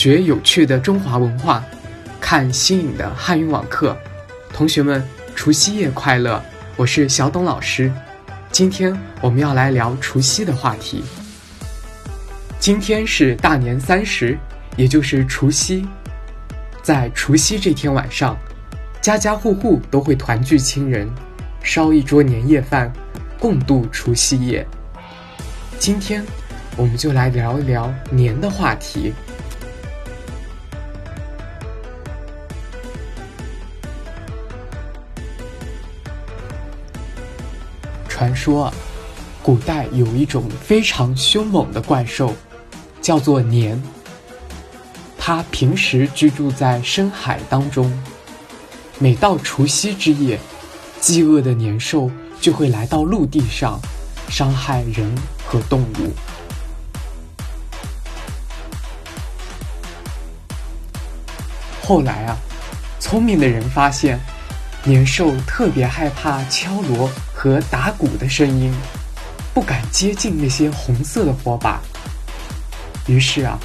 学有趣的中华文化，看新颖的汉语网课。同学们，除夕夜快乐！我是小董老师。今天我们要来聊除夕的话题。今天是大年三十，也就是除夕。在除夕这天晚上，家家户户都会团聚亲人，烧一桌年夜饭，共度除夕夜。今天，我们就来聊一聊年的话题。传说，古代有一种非常凶猛的怪兽，叫做年。它平时居住在深海当中，每到除夕之夜，饥饿的年兽就会来到陆地上，伤害人和动物。后来啊，聪明的人发现，年兽特别害怕敲锣。和打鼓的声音，不敢接近那些红色的火把。于是啊，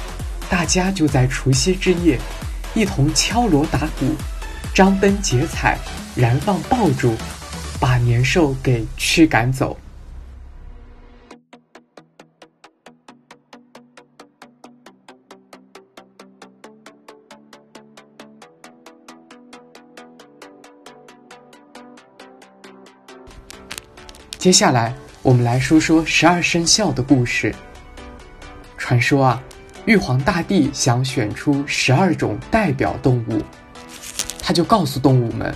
大家就在除夕之夜，一同敲锣打鼓，张灯结彩，燃放爆竹，把年兽给驱赶走。接下来，我们来说说十二生肖的故事。传说啊，玉皇大帝想选出十二种代表动物，他就告诉动物们：“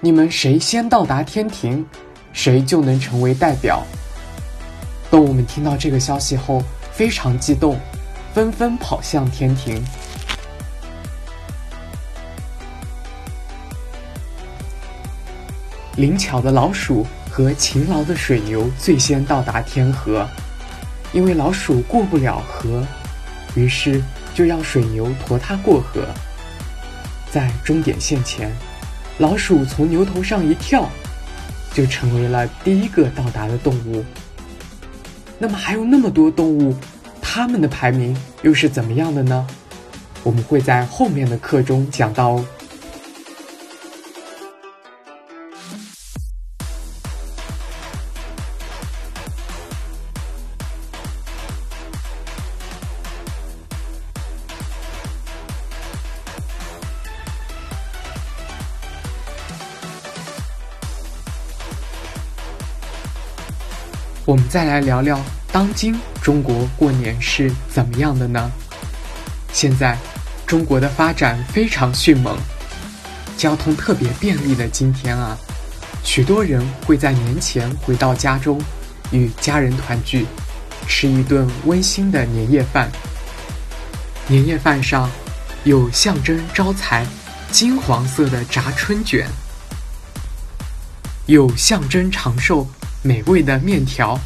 你们谁先到达天庭，谁就能成为代表。”动物们听到这个消息后非常激动，纷纷跑向天庭。灵巧的老鼠。和勤劳的水牛最先到达天河，因为老鼠过不了河，于是就让水牛驮它过河。在终点线前，老鼠从牛头上一跳，就成为了第一个到达的动物。那么还有那么多动物，它们的排名又是怎么样的呢？我们会在后面的课中讲到哦。我们再来聊聊当今中国过年是怎么样的呢？现在，中国的发展非常迅猛，交通特别便利的今天啊，许多人会在年前回到家中，与家人团聚，吃一顿温馨的年夜饭。年夜饭上有象征招财金黄色的炸春卷，有象征长寿。美味的面条，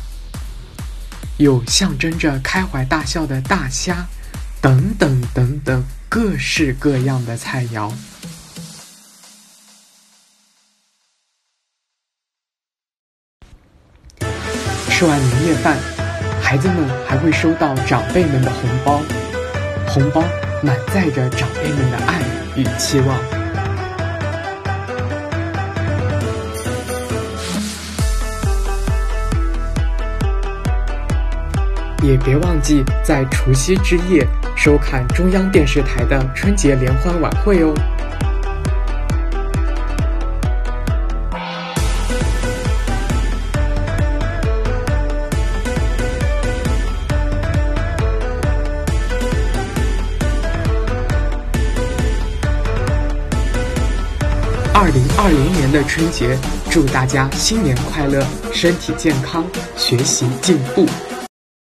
有象征着开怀大笑的大虾，等等等等，各式各样的菜肴。吃完年夜饭，孩子们还会收到长辈们的红包，红包满载着长辈们的爱与期望。也别忘记在除夕之夜收看中央电视台的春节联欢晚会哦。二零二零年的春节，祝大家新年快乐，身体健康，学习进步。